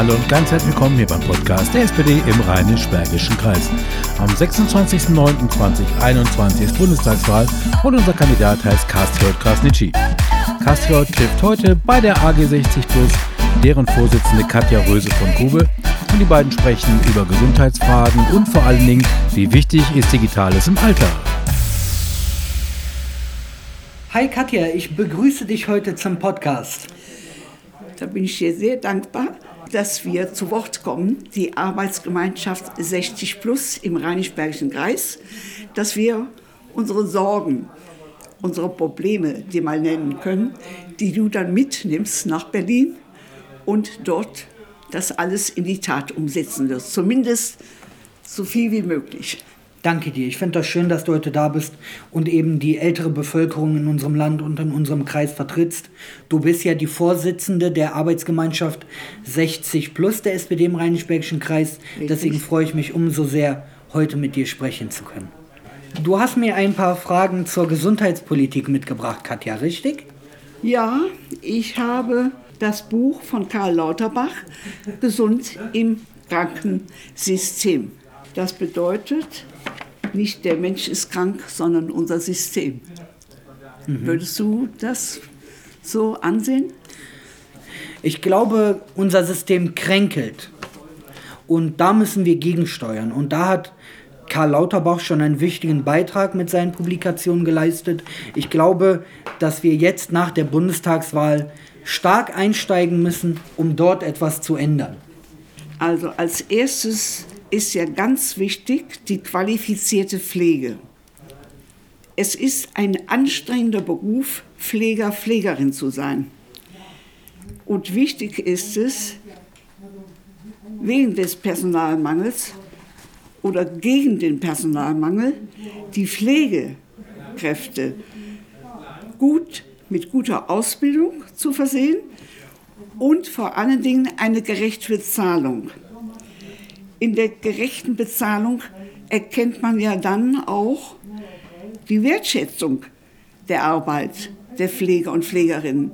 Hallo und ganz herzlich willkommen hier beim Podcast der SPD im Rheinisch-Bergischen Kreis. Am 26.09.2021 ist Bundestagswahl und unser Kandidat heißt Kastriot Krasnitschi. Kastriot trifft heute bei der AG 60 Plus deren Vorsitzende Katja Röse von Grube und die beiden sprechen über Gesundheitsfragen und vor allen Dingen, wie wichtig ist Digitales im Alter. Hi Katja, ich begrüße dich heute zum Podcast. Da bin ich dir sehr dankbar, dass wir zu Wort kommen, die Arbeitsgemeinschaft 60 Plus im Rheinisch-Bergischen Kreis, dass wir unsere Sorgen, unsere Probleme dir mal nennen können, die du dann mitnimmst nach Berlin und dort das alles in die Tat umsetzen wirst. Zumindest so viel wie möglich. Danke dir. Ich finde das schön, dass du heute da bist und eben die ältere Bevölkerung in unserem Land und in unserem Kreis vertrittst. Du bist ja die Vorsitzende der Arbeitsgemeinschaft 60 Plus der SPD im Rheinisch-Bergischen Kreis. Richtig. Deswegen freue ich mich umso sehr, heute mit dir sprechen zu können. Du hast mir ein paar Fragen zur Gesundheitspolitik mitgebracht, Katja, richtig? Ja, ich habe das Buch von Karl Lauterbach, Gesund im Krankensystem. Das bedeutet, nicht der Mensch ist krank, sondern unser System. Mhm. Würdest du das so ansehen? Ich glaube, unser System kränkelt. Und da müssen wir gegensteuern. Und da hat Karl Lauterbach schon einen wichtigen Beitrag mit seinen Publikationen geleistet. Ich glaube, dass wir jetzt nach der Bundestagswahl stark einsteigen müssen, um dort etwas zu ändern. Also als erstes ist ja ganz wichtig die qualifizierte Pflege. Es ist ein anstrengender Beruf, Pfleger, Pflegerin zu sein. Und wichtig ist es, wegen des Personalmangels oder gegen den Personalmangel die Pflegekräfte gut mit guter Ausbildung zu versehen und vor allen Dingen eine gerechte Bezahlung in der gerechten Bezahlung erkennt man ja dann auch die Wertschätzung der Arbeit der Pfleger und Pflegerinnen,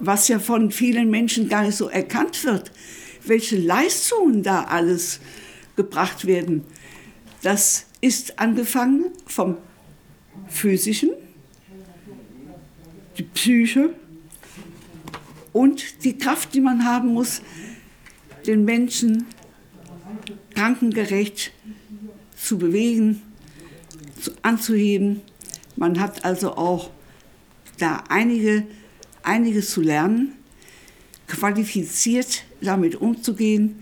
was ja von vielen Menschen gar nicht so erkannt wird, welche Leistungen da alles gebracht werden. Das ist angefangen vom physischen, die Psyche und die Kraft, die man haben muss, den Menschen krankengerecht zu bewegen, zu, anzuheben. Man hat also auch da einige, einiges zu lernen, qualifiziert damit umzugehen,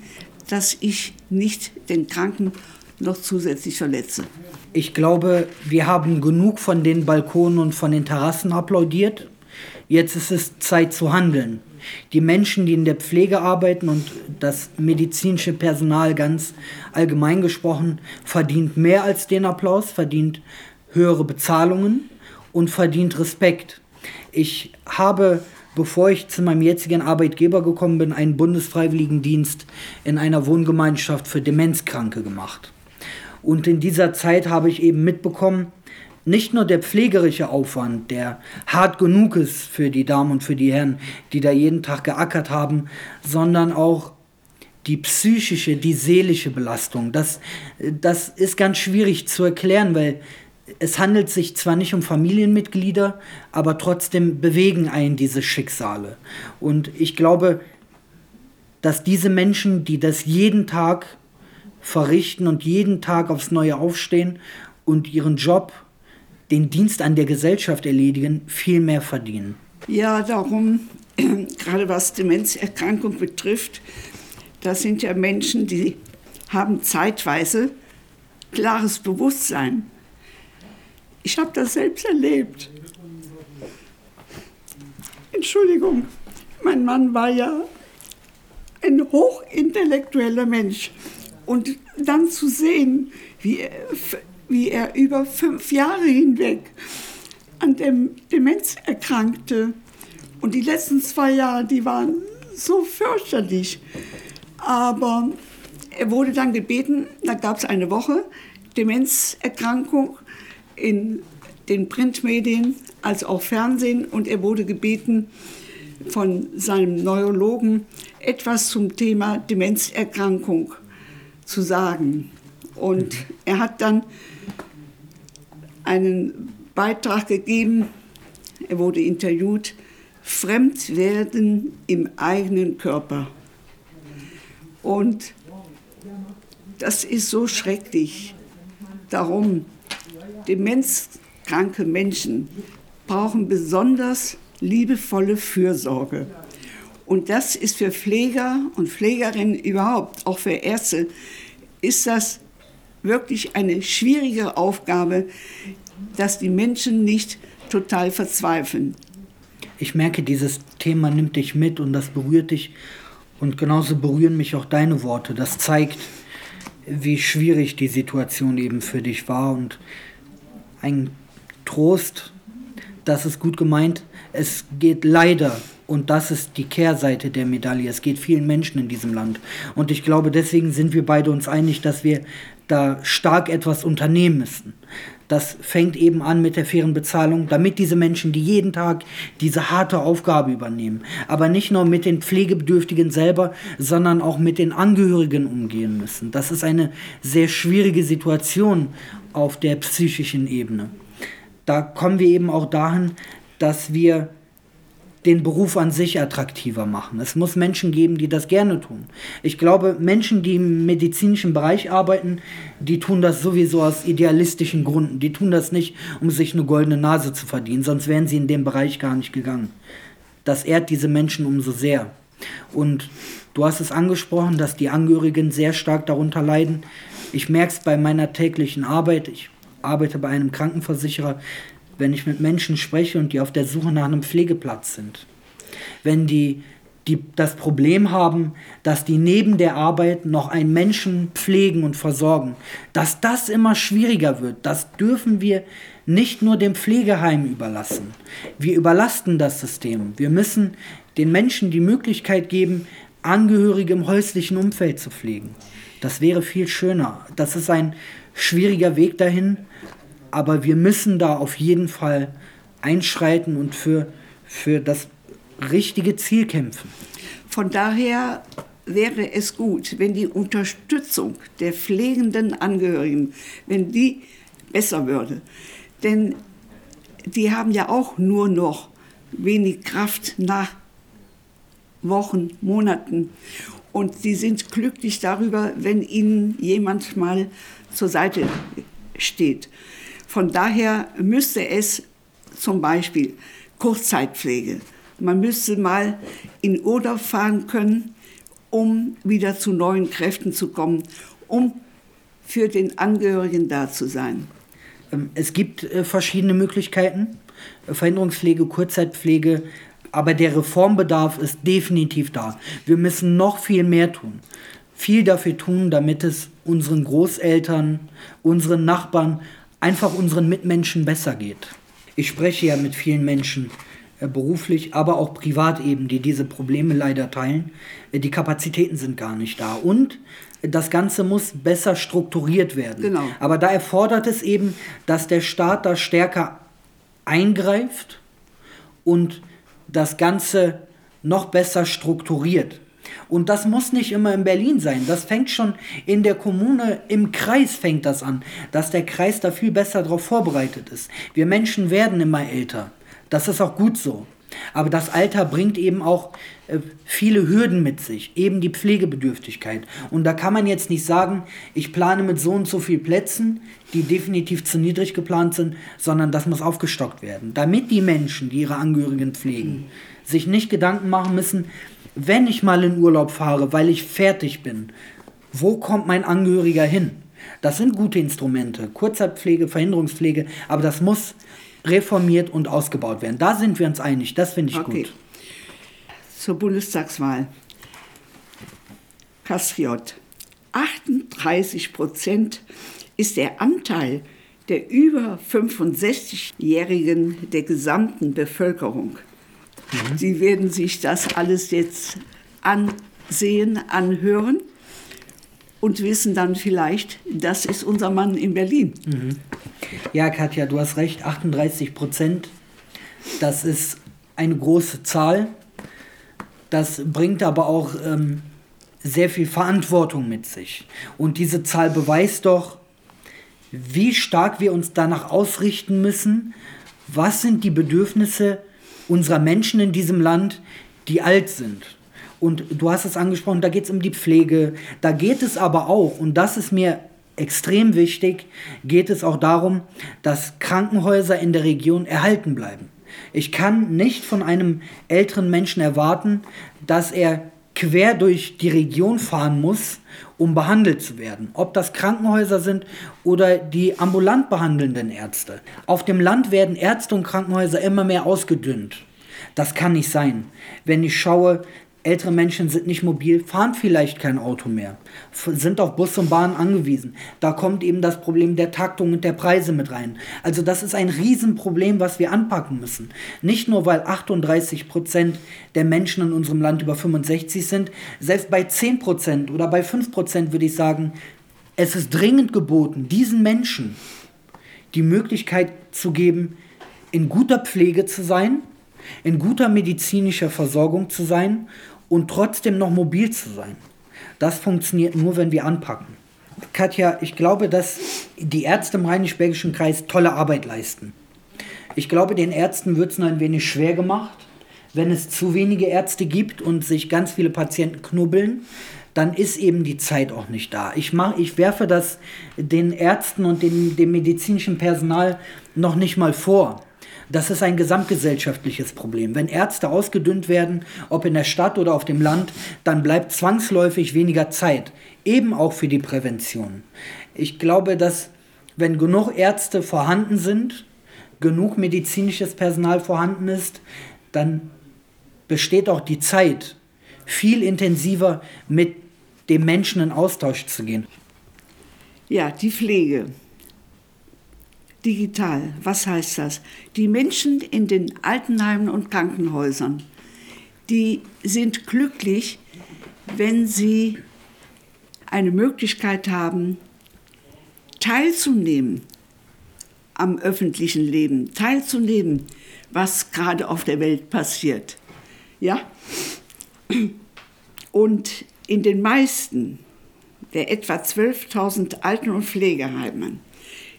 dass ich nicht den Kranken noch zusätzlich verletze. Ich glaube, wir haben genug von den Balkonen und von den Terrassen applaudiert. Jetzt ist es Zeit zu handeln die Menschen, die in der Pflege arbeiten und das medizinische Personal ganz allgemein gesprochen, verdient mehr als den Applaus, verdient höhere Bezahlungen und verdient Respekt. Ich habe, bevor ich zu meinem jetzigen Arbeitgeber gekommen bin, einen Bundesfreiwilligendienst in einer Wohngemeinschaft für Demenzkranke gemacht. Und in dieser Zeit habe ich eben mitbekommen, nicht nur der pflegerische Aufwand, der hart genug ist für die Damen und für die Herren, die da jeden Tag geackert haben, sondern auch die psychische, die seelische Belastung. Das, das ist ganz schwierig zu erklären, weil es handelt sich zwar nicht um Familienmitglieder, aber trotzdem bewegen einen diese Schicksale. Und ich glaube, dass diese Menschen, die das jeden Tag verrichten und jeden Tag aufs Neue aufstehen und ihren Job den Dienst an der Gesellschaft erledigen, viel mehr verdienen. Ja, darum, gerade was Demenzerkrankung betrifft, das sind ja Menschen, die haben zeitweise klares Bewusstsein. Ich habe das selbst erlebt. Entschuldigung, mein Mann war ja ein hochintellektueller Mensch. Und dann zu sehen, wie er wie er über fünf Jahre hinweg an dem Demenz erkrankte. Und die letzten zwei Jahre, die waren so fürchterlich. Aber er wurde dann gebeten, da gab es eine Woche Demenzerkrankung in den Printmedien als auch Fernsehen und er wurde gebeten, von seinem Neurologen etwas zum Thema Demenzerkrankung zu sagen. Und er hat dann einen Beitrag gegeben, er wurde interviewt, Fremdwerden im eigenen Körper. Und das ist so schrecklich. Darum, demenzkranke Menschen brauchen besonders liebevolle Fürsorge. Und das ist für Pfleger und Pflegerinnen überhaupt, auch für Ärzte, ist das wirklich eine schwierige Aufgabe, dass die Menschen nicht total verzweifeln. Ich merke, dieses Thema nimmt dich mit und das berührt dich. Und genauso berühren mich auch deine Worte. Das zeigt, wie schwierig die Situation eben für dich war. Und ein Trost, das ist gut gemeint. Es geht leider, und das ist die Kehrseite der Medaille, es geht vielen Menschen in diesem Land. Und ich glaube, deswegen sind wir beide uns einig, dass wir da stark etwas unternehmen müssen. Das fängt eben an mit der fairen Bezahlung, damit diese Menschen, die jeden Tag diese harte Aufgabe übernehmen, aber nicht nur mit den Pflegebedürftigen selber, sondern auch mit den Angehörigen umgehen müssen. Das ist eine sehr schwierige Situation auf der psychischen Ebene. Da kommen wir eben auch dahin, dass wir den Beruf an sich attraktiver machen. Es muss Menschen geben, die das gerne tun. Ich glaube, Menschen, die im medizinischen Bereich arbeiten, die tun das sowieso aus idealistischen Gründen. Die tun das nicht, um sich eine goldene Nase zu verdienen, sonst wären sie in dem Bereich gar nicht gegangen. Das ehrt diese Menschen umso sehr. Und du hast es angesprochen, dass die Angehörigen sehr stark darunter leiden. Ich merke es bei meiner täglichen Arbeit. Ich arbeite bei einem Krankenversicherer wenn ich mit Menschen spreche und die auf der Suche nach einem Pflegeplatz sind. Wenn die, die das Problem haben, dass die neben der Arbeit noch einen Menschen pflegen und versorgen, dass das immer schwieriger wird, das dürfen wir nicht nur dem Pflegeheim überlassen. Wir überlasten das System. Wir müssen den Menschen die Möglichkeit geben, Angehörige im häuslichen Umfeld zu pflegen. Das wäre viel schöner. Das ist ein schwieriger Weg dahin, aber wir müssen da auf jeden Fall einschreiten und für, für das richtige Ziel kämpfen. Von daher wäre es gut, wenn die Unterstützung der pflegenden Angehörigen, wenn die besser würde. Denn die haben ja auch nur noch wenig Kraft nach Wochen, Monaten. Und sie sind glücklich darüber, wenn ihnen jemand mal zur Seite steht. Von daher müsste es zum Beispiel Kurzzeitpflege, man müsste mal in Urlaub fahren können, um wieder zu neuen Kräften zu kommen, um für den Angehörigen da zu sein. Ähm, es gibt äh, verschiedene Möglichkeiten, Verhinderungspflege, Kurzzeitpflege, aber der Reformbedarf ist definitiv da. Wir müssen noch viel mehr tun. Viel dafür tun, damit es unseren Großeltern, unseren Nachbarn, einfach unseren Mitmenschen besser geht. Ich spreche ja mit vielen Menschen äh, beruflich, aber auch privat eben, die diese Probleme leider teilen. Äh, die Kapazitäten sind gar nicht da und das Ganze muss besser strukturiert werden. Genau. Aber da erfordert es eben, dass der Staat da stärker eingreift und das Ganze noch besser strukturiert. Und das muss nicht immer in Berlin sein. Das fängt schon in der Kommune, im Kreis fängt das an, dass der Kreis da viel besser darauf vorbereitet ist. Wir Menschen werden immer älter. Das ist auch gut so. Aber das Alter bringt eben auch äh, viele Hürden mit sich, eben die Pflegebedürftigkeit. Und da kann man jetzt nicht sagen, ich plane mit so und so viel Plätzen, die definitiv zu niedrig geplant sind, sondern das muss aufgestockt werden, damit die Menschen, die ihre Angehörigen pflegen, mhm. sich nicht Gedanken machen müssen, wenn ich mal in Urlaub fahre, weil ich fertig bin, wo kommt mein Angehöriger hin? Das sind gute Instrumente, Kurzzeitpflege, Verhinderungspflege, aber das muss reformiert und ausgebaut werden. Da sind wir uns einig, das finde ich okay. gut. Zur Bundestagswahl. Kastriot. 38 Prozent ist der Anteil der über 65-Jährigen der gesamten Bevölkerung. Mhm. Sie werden sich das alles jetzt ansehen, anhören und wissen dann vielleicht, das ist unser Mann in Berlin. Mhm. Ja, Katja, du hast recht, 38 Prozent, das ist eine große Zahl. Das bringt aber auch ähm, sehr viel Verantwortung mit sich. Und diese Zahl beweist doch, wie stark wir uns danach ausrichten müssen, was sind die Bedürfnisse unserer Menschen in diesem Land, die alt sind. Und du hast es angesprochen, da geht es um die Pflege, da geht es aber auch, und das ist mir extrem wichtig, geht es auch darum, dass Krankenhäuser in der Region erhalten bleiben. Ich kann nicht von einem älteren Menschen erwarten, dass er quer durch die Region fahren muss, um behandelt zu werden. Ob das Krankenhäuser sind oder die ambulant behandelnden Ärzte. Auf dem Land werden Ärzte und Krankenhäuser immer mehr ausgedünnt. Das kann nicht sein. Wenn ich schaue, ältere Menschen sind nicht mobil, fahren vielleicht kein Auto mehr, sind auf Bus und Bahn angewiesen. Da kommt eben das Problem der Taktung und der Preise mit rein. Also das ist ein Riesenproblem, was wir anpacken müssen. Nicht nur, weil 38 Prozent der Menschen in unserem Land über 65 sind, selbst bei 10 Prozent oder bei 5 Prozent würde ich sagen, es ist dringend geboten, diesen Menschen die Möglichkeit zu geben, in guter Pflege zu sein, in guter medizinischer Versorgung zu sein und trotzdem noch mobil zu sein. Das funktioniert nur, wenn wir anpacken. Katja, ich glaube, dass die Ärzte im Rheinisch-Bergischen Kreis tolle Arbeit leisten. Ich glaube, den Ärzten wird es nur ein wenig schwer gemacht. Wenn es zu wenige Ärzte gibt und sich ganz viele Patienten knubbeln, dann ist eben die Zeit auch nicht da. Ich, mach, ich werfe das den Ärzten und dem, dem medizinischen Personal noch nicht mal vor. Das ist ein gesamtgesellschaftliches Problem. Wenn Ärzte ausgedünnt werden, ob in der Stadt oder auf dem Land, dann bleibt zwangsläufig weniger Zeit, eben auch für die Prävention. Ich glaube, dass wenn genug Ärzte vorhanden sind, genug medizinisches Personal vorhanden ist, dann besteht auch die Zeit, viel intensiver mit dem Menschen in Austausch zu gehen. Ja, die Pflege digital. Was heißt das? Die Menschen in den Altenheimen und Krankenhäusern, die sind glücklich, wenn sie eine Möglichkeit haben, teilzunehmen am öffentlichen Leben, teilzunehmen, was gerade auf der Welt passiert. Ja? Und in den meisten der etwa 12.000 Alten- und Pflegeheimen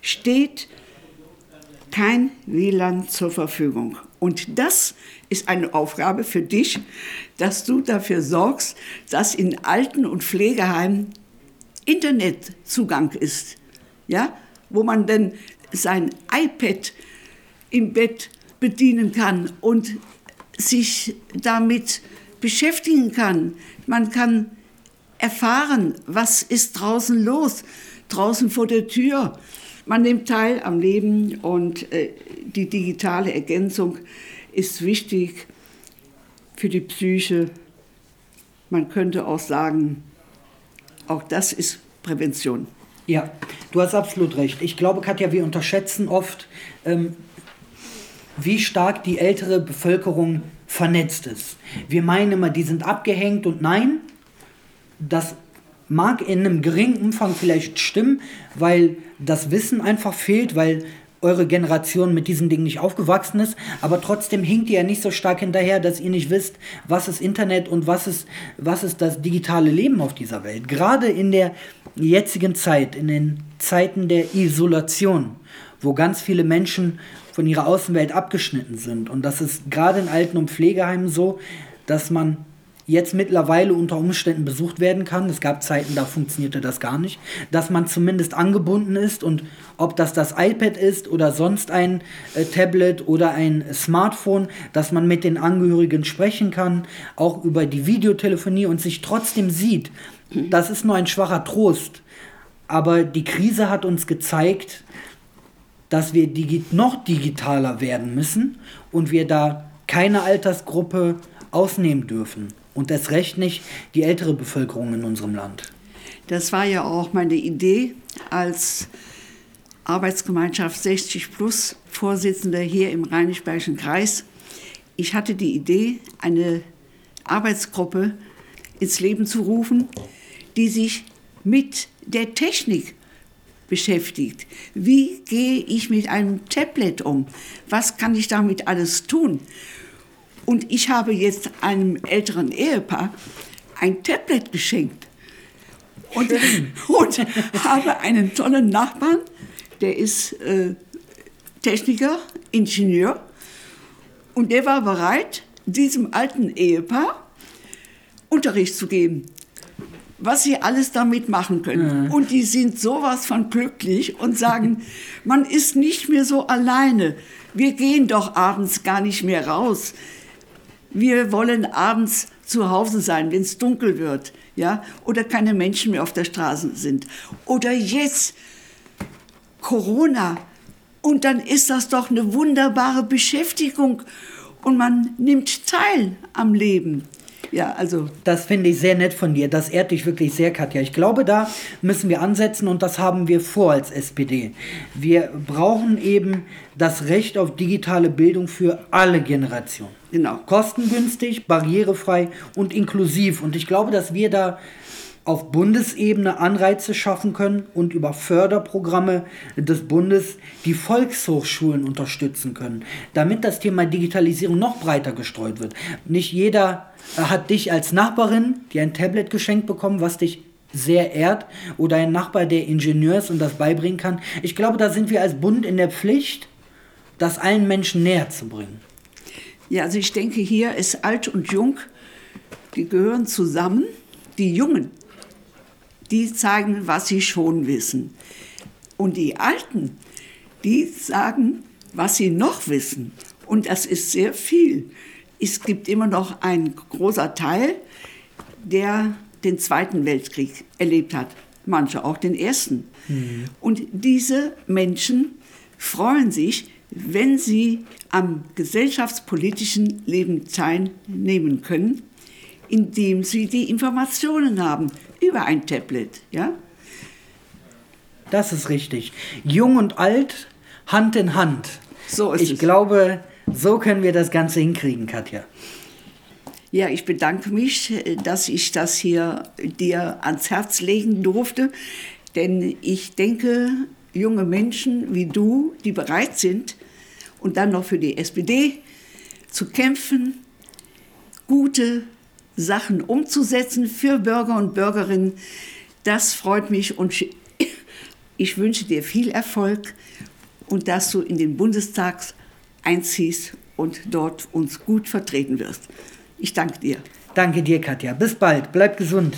steht kein WLAN zur Verfügung. Und das ist eine Aufgabe für dich, dass du dafür sorgst, dass in Alten- und Pflegeheimen Internetzugang ist. Ja? Wo man dann sein iPad im Bett bedienen kann und sich damit beschäftigen kann. Man kann erfahren, was ist draußen los, draußen vor der Tür. Man nimmt teil am Leben und äh, die digitale Ergänzung ist wichtig für die Psyche. Man könnte auch sagen, auch das ist Prävention. Ja, du hast absolut recht. Ich glaube, Katja, wir unterschätzen oft, ähm, wie stark die ältere Bevölkerung vernetzt ist. Wir meinen immer, die sind abgehängt und nein, das mag in einem geringen Umfang vielleicht stimmen, weil das Wissen einfach fehlt, weil eure Generation mit diesen Dingen nicht aufgewachsen ist, aber trotzdem hinkt ihr ja nicht so stark hinterher, dass ihr nicht wisst, was ist Internet und was ist, was ist das digitale Leben auf dieser Welt. Gerade in der jetzigen Zeit, in den Zeiten der Isolation, wo ganz viele Menschen von ihrer Außenwelt abgeschnitten sind. Und das ist gerade in Alten- und Pflegeheimen so, dass man jetzt mittlerweile unter Umständen besucht werden kann. Es gab Zeiten, da funktionierte das gar nicht. Dass man zumindest angebunden ist und ob das das iPad ist oder sonst ein äh, Tablet oder ein Smartphone, dass man mit den Angehörigen sprechen kann, auch über die Videotelefonie und sich trotzdem sieht. Das ist nur ein schwacher Trost. Aber die Krise hat uns gezeigt, dass wir digi noch digitaler werden müssen und wir da keine Altersgruppe ausnehmen dürfen und erst recht nicht die ältere Bevölkerung in unserem Land. Das war ja auch meine Idee als Arbeitsgemeinschaft 60 Plus Vorsitzender hier im Rheinisch-Bergischen Kreis. Ich hatte die Idee, eine Arbeitsgruppe ins Leben zu rufen, die sich mit der Technik beschäftigt. Wie gehe ich mit einem Tablet um? Was kann ich damit alles tun? Und ich habe jetzt einem älteren Ehepaar ein Tablet geschenkt. Und, und habe einen tollen Nachbarn, der ist äh, Techniker, Ingenieur. Und der war bereit, diesem alten Ehepaar Unterricht zu geben, was sie alles damit machen können. Mhm. Und die sind sowas von glücklich und sagen, man ist nicht mehr so alleine. Wir gehen doch abends gar nicht mehr raus. Wir wollen abends zu Hause sein, wenn es dunkel wird, ja, oder keine Menschen mehr auf der Straße sind. Oder jetzt Corona. Und dann ist das doch eine wunderbare Beschäftigung und man nimmt teil am Leben. Ja, also. Das finde ich sehr nett von dir. Das ehrt dich wirklich sehr, Katja. Ich glaube, da müssen wir ansetzen und das haben wir vor als SPD. Wir brauchen eben das Recht auf digitale Bildung für alle Generationen. Genau. Kostengünstig, barrierefrei und inklusiv. Und ich glaube, dass wir da auf Bundesebene Anreize schaffen können und über Förderprogramme des Bundes die Volkshochschulen unterstützen können, damit das Thema Digitalisierung noch breiter gestreut wird. Nicht jeder hat dich als Nachbarin, die ein Tablet geschenkt bekommen, was dich sehr ehrt, oder ein Nachbar, der Ingenieur ist und das beibringen kann. Ich glaube, da sind wir als Bund in der Pflicht, das allen Menschen näher zu bringen. Ja, also ich denke, hier ist alt und jung, die gehören zusammen. Die Jungen, die zeigen, was sie schon wissen. Und die Alten, die sagen, was sie noch wissen. Und das ist sehr viel. Es gibt immer noch einen großer Teil, der den Zweiten Weltkrieg erlebt hat. Manche auch den Ersten. Mhm. Und diese Menschen freuen sich, wenn sie am gesellschaftspolitischen Leben teilnehmen können, indem sie die Informationen haben über ein Tablet. Ja? Das ist richtig. Jung und alt, Hand in Hand. So ist ich es. glaube, so können wir das Ganze hinkriegen, Katja. Ja, ich bedanke mich, dass ich das hier dir ans Herz legen durfte, denn ich denke, junge Menschen wie du, die bereit sind und dann noch für die SPD zu kämpfen, gute Sachen umzusetzen für Bürger und Bürgerinnen. Das freut mich und ich wünsche dir viel Erfolg und dass du in den Bundestag einziehst und dort uns gut vertreten wirst. Ich danke dir. Danke dir, Katja. Bis bald. Bleib gesund.